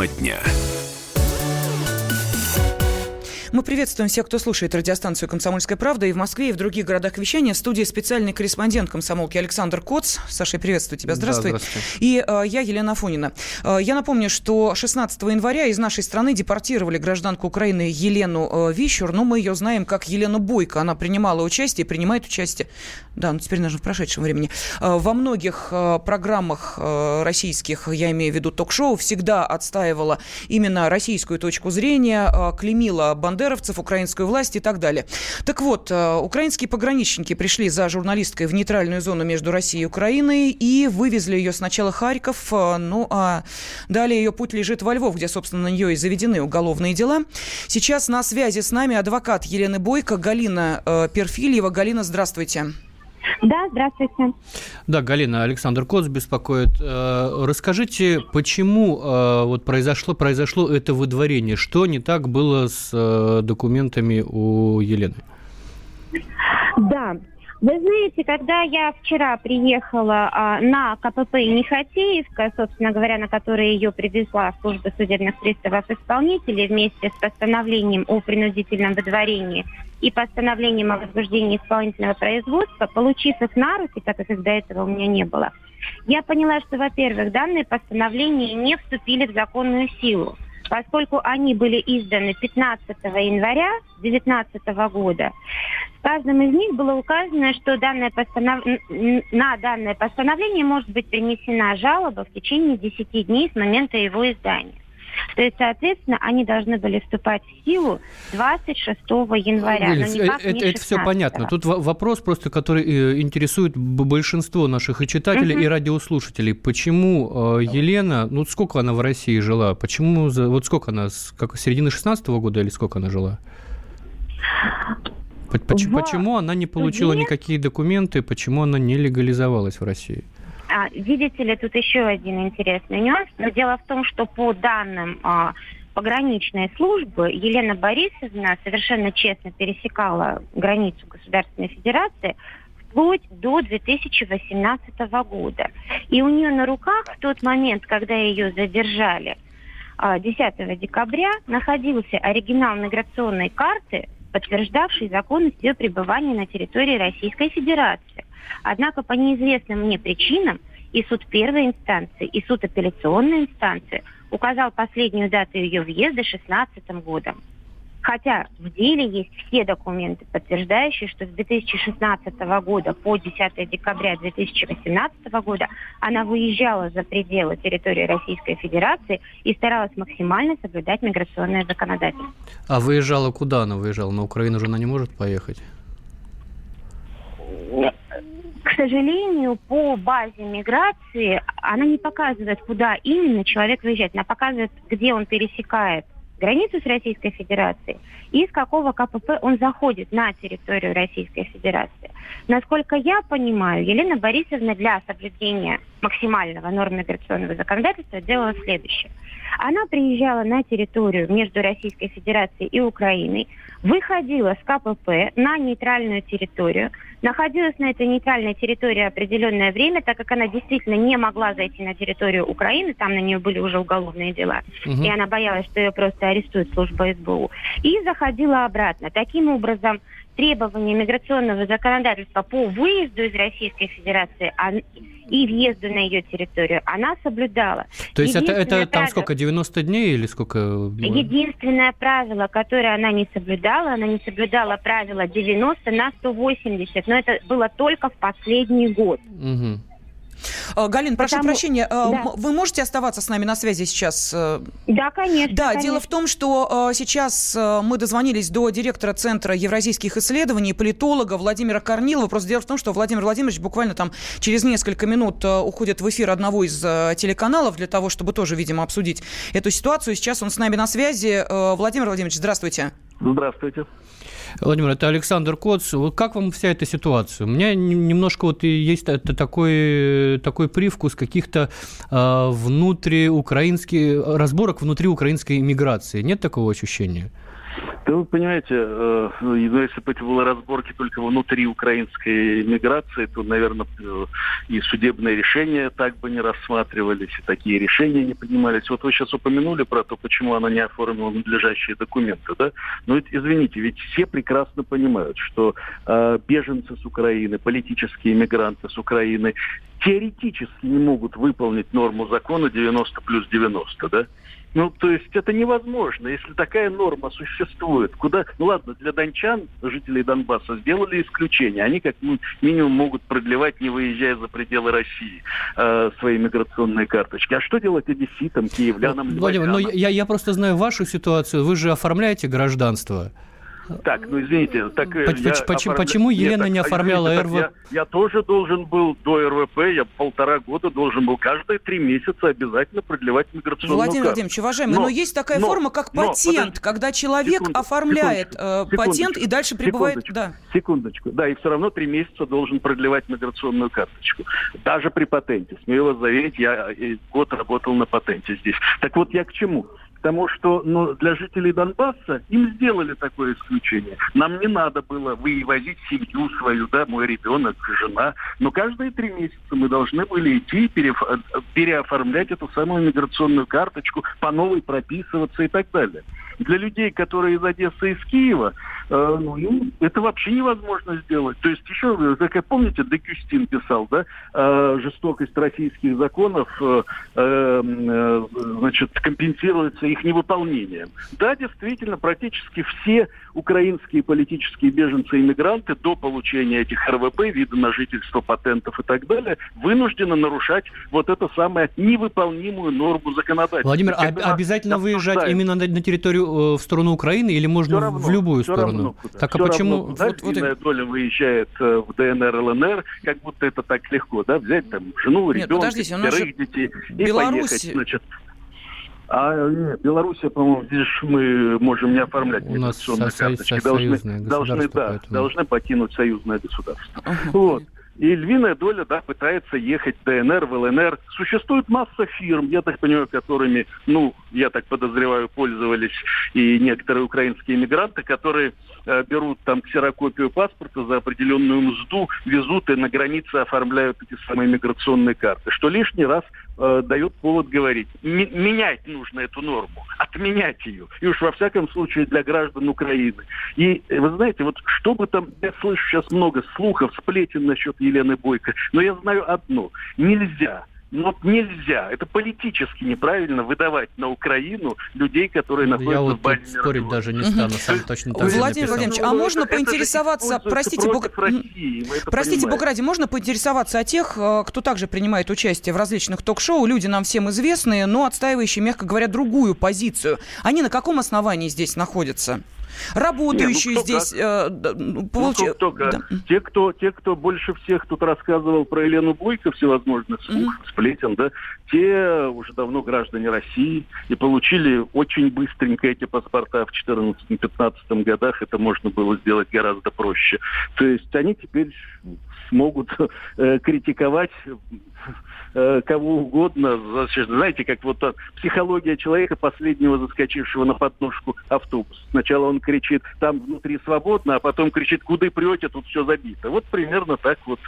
Тема дня. Мы приветствуем всех, кто слушает радиостанцию «Комсомольская правда» и в Москве, и в других городах вещания. В студии специальный корреспондент комсомолки Александр Коц. Саша, приветствую тебя. Здравствуй. Да, здравствуйте. И э, я, Елена Фонина. Э, я напомню, что 16 января из нашей страны депортировали гражданку Украины Елену э, Вищур, но мы ее знаем как Елену Бойко. Она принимала участие, принимает участие, да, ну теперь даже в прошедшем времени, э, во многих э, программах э, российских, я имею в виду ток-шоу, всегда отстаивала именно российскую точку зрения, э, клеймила бандеровцев, украинскую власть и так далее. Так вот, э, украинские пограничники пришли за журналисткой в нейтральную зону между Россией и Украиной и вывезли ее сначала Харьков, э, ну а далее ее путь лежит во Львов, где, собственно, на нее и заведены уголовные дела. Сейчас на связи с нами адвокат Елены Бойко Галина э, Перфильева. Галина, здравствуйте. Да, здравствуйте. Да, Галина, Александр Коц беспокоит. Э, Расскажите, почему э, вот произошло, произошло это выдворение? Что не так было с э, документами у Елены? Да. Вы знаете, когда я вчера приехала а, на КПП Нехотеевка, собственно говоря, на которой ее привезла служба судебных приставов исполнителей вместе с постановлением о принудительном выдворении и постановлением о возбуждении исполнительного производства, получив их на руки, так как их до этого у меня не было, я поняла, что, во-первых, данные постановления не вступили в законную силу, поскольку они были изданы 15 января 2019 года. В каждом из них было указано, что данное постанов... на данное постановление может быть принесена жалоба в течение 10 дней с момента его издания. То есть, соответственно, они должны были вступать в силу 26 января. но Эльф, никак это, не это все 16-го. понятно. Тут во- вопрос просто, который э, интересует большинство наших и читателей, Мгм. и радиослушателей. Почему э, Елена, ну сколько она в России жила? Почему, за- вот сколько она, как, с середины 16 года или сколько она жила? По- поч- В Почему она не получила никакие документы, почему она не легализовалась в России? А, видите ли, тут еще один интересный нюанс. Но дело в том, что по данным а, пограничной службы Елена Борисовна совершенно честно пересекала границу Государственной Федерации вплоть до 2018 года. И у нее на руках в тот момент, когда ее задержали, а, 10 декабря, находился оригинал миграционной карты, подтверждавший законность ее пребывания на территории Российской Федерации. Однако по неизвестным мне причинам и суд первой инстанции, и суд апелляционной инстанции указал последнюю дату ее въезда 16 годом. Хотя в деле есть все документы, подтверждающие, что с 2016 года по 10 декабря 2018 года она выезжала за пределы территории Российской Федерации и старалась максимально соблюдать миграционное законодательство. А выезжала куда она выезжала? На Украину же она не может поехать. Сожалению, по базе миграции она не показывает, куда именно человек выезжает. Она показывает, где он пересекает границу с Российской Федерацией и с какого КПП он заходит на территорию Российской Федерации. Насколько я понимаю, Елена Борисовна для соблюдения максимального норм миграционного законодательства делала следующее. Она приезжала на территорию между Российской Федерацией и Украиной, выходила с КПП на нейтральную территорию, находилась на этой нейтральной территории определенное время, так как она действительно не могла зайти на территорию Украины, там на нее были уже уголовные дела, Мгм. и она боялась, что ее просто арестует служба СБУ, и заходила обратно. Таким образом, требования миграционного законодательства по выезду из Российской Федерации и въезду на ее территорию она соблюдала. То есть это, это там правило- сколько, 90 дней или сколько? Единственное правило, которое она не соблюдала, она не соблюдала правило 90 на 180, но это было только в последний год. Мгм. Э, Галин, прошу Потому- прощения, э, да. вы можете оставаться с нами на связи сейчас? э, Да, конечно. Да, конечно. дело в том, что сейчас мы дозвонились до директора Центра евразийских исследований, политолога Владимира Корнилова. Просто дело в том, что Владимир Владимирович буквально там через несколько минут уходит в эфир одного из телеканалов для того, чтобы тоже, видимо, обсудить эту ситуацию. Сейчас он с нами на связи. Владимир Владимирович, здравствуйте. Здравствуйте. Владимир, это Александр Коц. Как вам вся эта ситуация? У меня немножко вот есть такой, такой привкус каких-то э, внутриукраинских разборок внутри украинской иммиграции. Нет такого ощущения? Да вы понимаете, э, ну, если бы это было разборки только внутри украинской миграции, то, наверное, э, и судебные решения так бы не рассматривались, и такие решения не принимались. Вот вы сейчас упомянули про то, почему она не оформила надлежащие документы, да? Но ведь, извините, ведь все прекрасно понимают, что э, беженцы с Украины, политические мигранты с Украины теоретически не могут выполнить норму закона 90 плюс 90, да? Ну, то есть это невозможно, если такая норма существует. Куда, ну ладно, для дончан, жителей Донбасса, сделали исключение. Они как минимум могут продлевать, не выезжая за пределы России, э, свои миграционные карточки. А что делать одесситам, киевлянам, Владимир, ну я, я просто знаю вашу ситуацию. Вы же оформляете гражданство. Так, ну извините, так э, почему, я почему, почему Елена Нет, не оформляла извините, РВП? Я, я тоже должен был до РВП, я полтора года должен был каждые три месяца обязательно продлевать миграционную Владимир карту. Владимирович, уважаемый, но, но есть такая но, форма, как но, патент, подожди, когда человек секунду, оформляет секундочку, э, патент и дальше прибывает... Секундочку, да. секундочку, да, и все равно три месяца должен продлевать миграционную карточку. Даже при патенте. Смею вас заверить, я э, год работал на патенте здесь. Так вот, я к чему? Потому что ну, для жителей Донбасса им сделали такое исключение. Нам не надо было вывозить семью свою, да, мой ребенок, жена. Но каждые три месяца мы должны были идти переоформлять эту самую миграционную карточку, по новой прописываться и так далее. Для людей, которые из Одессы и из Киева, э, ну, им это вообще невозможно сделать. То есть еще, как помните, Декюстин писал, да, э, жестокость российских законов, э, э, значит, компенсируется их невыполнением. Да, действительно, практически все украинские политические беженцы и иммигранты до получения этих РВП, вида на жительство, патентов и так далее, вынуждены нарушать вот эту самую невыполнимую норму законодательства. Владимир, а обязательно выезжать именно на, на территорию э, в сторону Украины или можно равно, в любую сторону? Равно, так а почему? Равно, куда вот, вот... доля выезжает э, в ДНР, ЛНР, как будто это так легко, да, взять там жену, ребенка, пятерых детей и Беларусь... поехать, значит, а нет, Белоруссия, по-моему, здесь мы можем не оформлять У миграционные карточки. Должны, должны, да, поэтому... должны покинуть союзное государство. Uh-huh. Вот. И львиная доля, да, пытается ехать в ДНР, в ЛНР. Существует масса фирм, я так понимаю, которыми, ну, я так подозреваю, пользовались и некоторые украинские иммигранты, которые э, берут там ксерокопию паспорта за определенную мзду, везут и на границе оформляют эти самые миграционные карты, что лишний раз э, дает повод говорить. М- менять нужно эту норму, отменять ее. И уж во всяком случае для граждан Украины. И вы знаете, вот что бы там, я слышу сейчас много слухов, сплетен насчет Елены Бойко, но я знаю одно. Нельзя но нельзя, это политически неправильно выдавать на Украину людей, которые находятся Я вот в базе спорить даже не стану, сам точно так Владимир Владимирович, а можно поинтересоваться, простите, Бог... простите, Бог ради, можно поинтересоваться о тех, э, кто также принимает участие в различных ток-шоу, люди нам всем известные, но отстаивающие, мягко говоря, другую позицию. Они на каком основании здесь находятся? Работающие Нет, ну, здесь. Э, ну, получ... ну, кто, кто, да. те, кто, те, кто больше всех тут рассказывал про Елену Бойко, всевозможных слух, mm-hmm. сплетен, да, те уже давно граждане России и получили очень быстренько эти паспорта в 2014-2015 годах. Это можно было сделать гораздо проще. То есть они теперь смогут э, критиковать Э, кого угодно. Знаете, как вот психология человека, последнего заскочившего на подножку автобуса. Сначала он кричит, там внутри свободно, а потом кричит, куда прете, тут все забито. Вот примерно так вот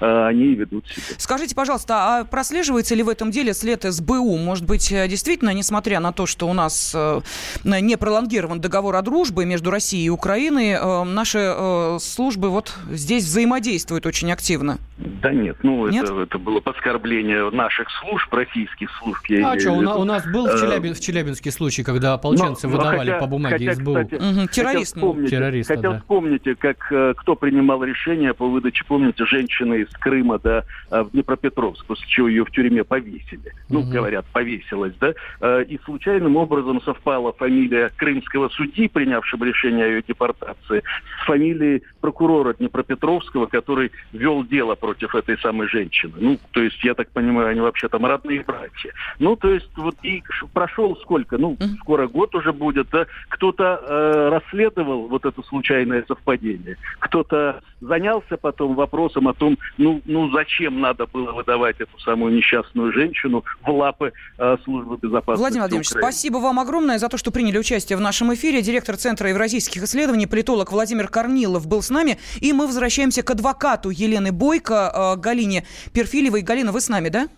э, они и ведут себя. Скажите, пожалуйста, а прослеживается ли в этом деле след СБУ? Может быть, э, действительно, несмотря на то, что у нас э, не пролонгирован договор о дружбе между Россией и Украиной, э, наши э, службы вот здесь взаимодействуют очень активно? Да нет, ну нет? Это, это было оскорбление наших служб, российских служб. Я а что, у, у нас был в, э, Челябин, в Челябинске случай, когда ополченцы но, выдавали хотя, по бумаге хотя, СБУ. Кстати, угу, террорист. Хотя, вспомните, Террориста, хотя да. как э, кто принимал решение по выдаче, помните, женщины из Крыма да, э, в Днепропетровск, после чего ее в тюрьме повесили. Ну, угу. говорят, повесилась, да. И случайным образом совпала фамилия крымского судьи, принявшего решение о ее депортации, с фамилией прокурора Днепропетровского, который вел дело против против этой самой женщины. Ну, то есть, я так понимаю, они вообще там родные братья. Ну, то есть, вот и прошел сколько? Ну, скоро год уже будет. Да? Кто-то э, расследовал вот это случайное совпадение. Кто-то занялся потом вопросом о том, ну, ну зачем надо было выдавать эту самую несчастную женщину в лапы э, службы безопасности Владимир Владимирович, Украины. спасибо вам огромное за то, что приняли участие в нашем эфире. Директор Центра евразийских исследований, политолог Владимир Корнилов был с нами. И мы возвращаемся к адвокату Елены Бойко, э, Галине Перфилевой. Галина, вы с нами, да?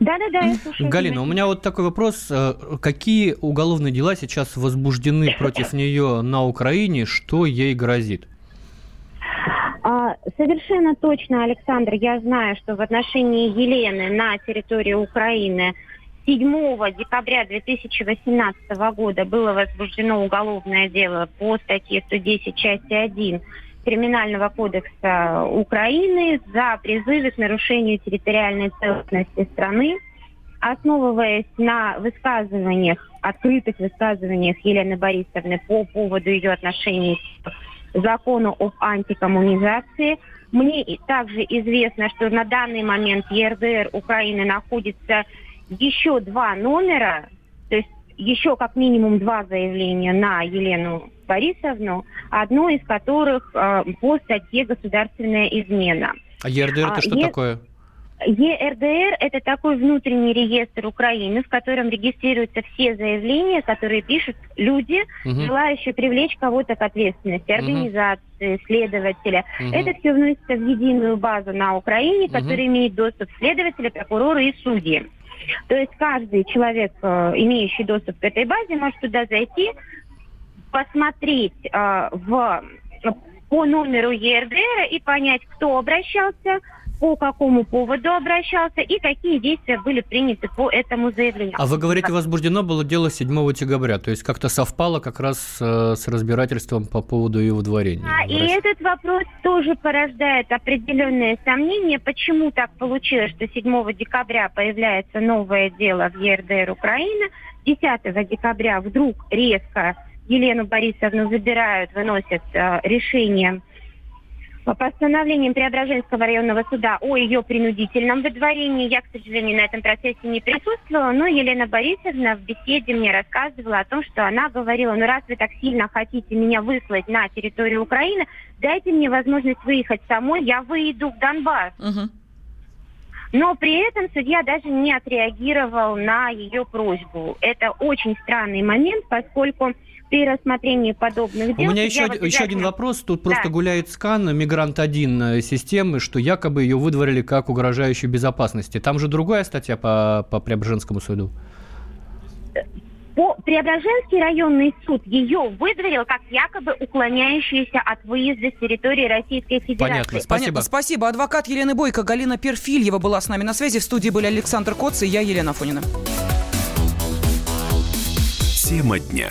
Да, да, да, я слушаю. Галина, у меня вот такой вопрос. Э, какие уголовные дела сейчас возбуждены против нее на Украине? Что ей грозит? А, совершенно точно, Александр, я знаю, что в отношении Елены на территории Украины 7 декабря 2018 года было возбуждено уголовное дело по статье 110 части 1 Криминального кодекса Украины за призывы к нарушению территориальной целостности страны, основываясь на высказываниях, открытых высказываниях Елены Борисовны по поводу ее отношений к закону об антикоммунизации. Мне также известно, что на данный момент ЕРДР Украины находится еще два номера, то есть еще как минимум два заявления на Елену Борисовну, одно из которых э, по статье «Государственная измена». А ЕРДР это а, что е... такое? ЕРДР – это такой внутренний реестр Украины, в котором регистрируются все заявления, которые пишут люди, угу. желающие привлечь кого-то к ответственности, организации, угу. следователя. Угу. Это все вносится в единую базу на Украине, которая угу. имеет доступ следователи, прокуроры и судьи. То есть каждый человек, э, имеющий доступ к этой базе, может туда зайти, посмотреть э, в, по номеру ЕРДР и понять, кто обращался, по какому поводу обращался и какие действия были приняты по этому заявлению. А вы говорите, возбуждено было дело 7 декабря, то есть как-то совпало как раз э, с разбирательством по поводу ее выдворения. А, и этот вопрос тоже порождает определенные сомнения, почему так получилось, что 7 декабря появляется новое дело в ЕРДР Украины, 10 декабря вдруг резко Елену Борисовну забирают, выносят э, решение по постановлениям Преображенского районного суда о ее принудительном выдворении. Я, к сожалению, на этом процессе не присутствовала, но Елена Борисовна в беседе мне рассказывала о том, что она говорила, ну раз вы так сильно хотите меня выслать на территорию Украины, дайте мне возможность выехать самой, я выйду в Донбасс. Угу. Но при этом судья даже не отреагировал на ее просьбу. Это очень странный момент, поскольку при рассмотрении подобных дел... У меня еще, обязательно... еще один вопрос. Тут да. просто гуляет скан «Мигрант-1» системы, что якобы ее выдворили как угрожающую безопасности. Там же другая статья по, по Преображенскому суду. По Преображенский районный суд ее выдворил как якобы уклоняющуюся от выезда с территории Российской Федерации. Понятно, спасибо. Понятно, спасибо. Адвокат Елены Бойко, Галина Перфильева была с нами на связи. В студии были Александр Коц и я, Елена Фонина. Тема дня.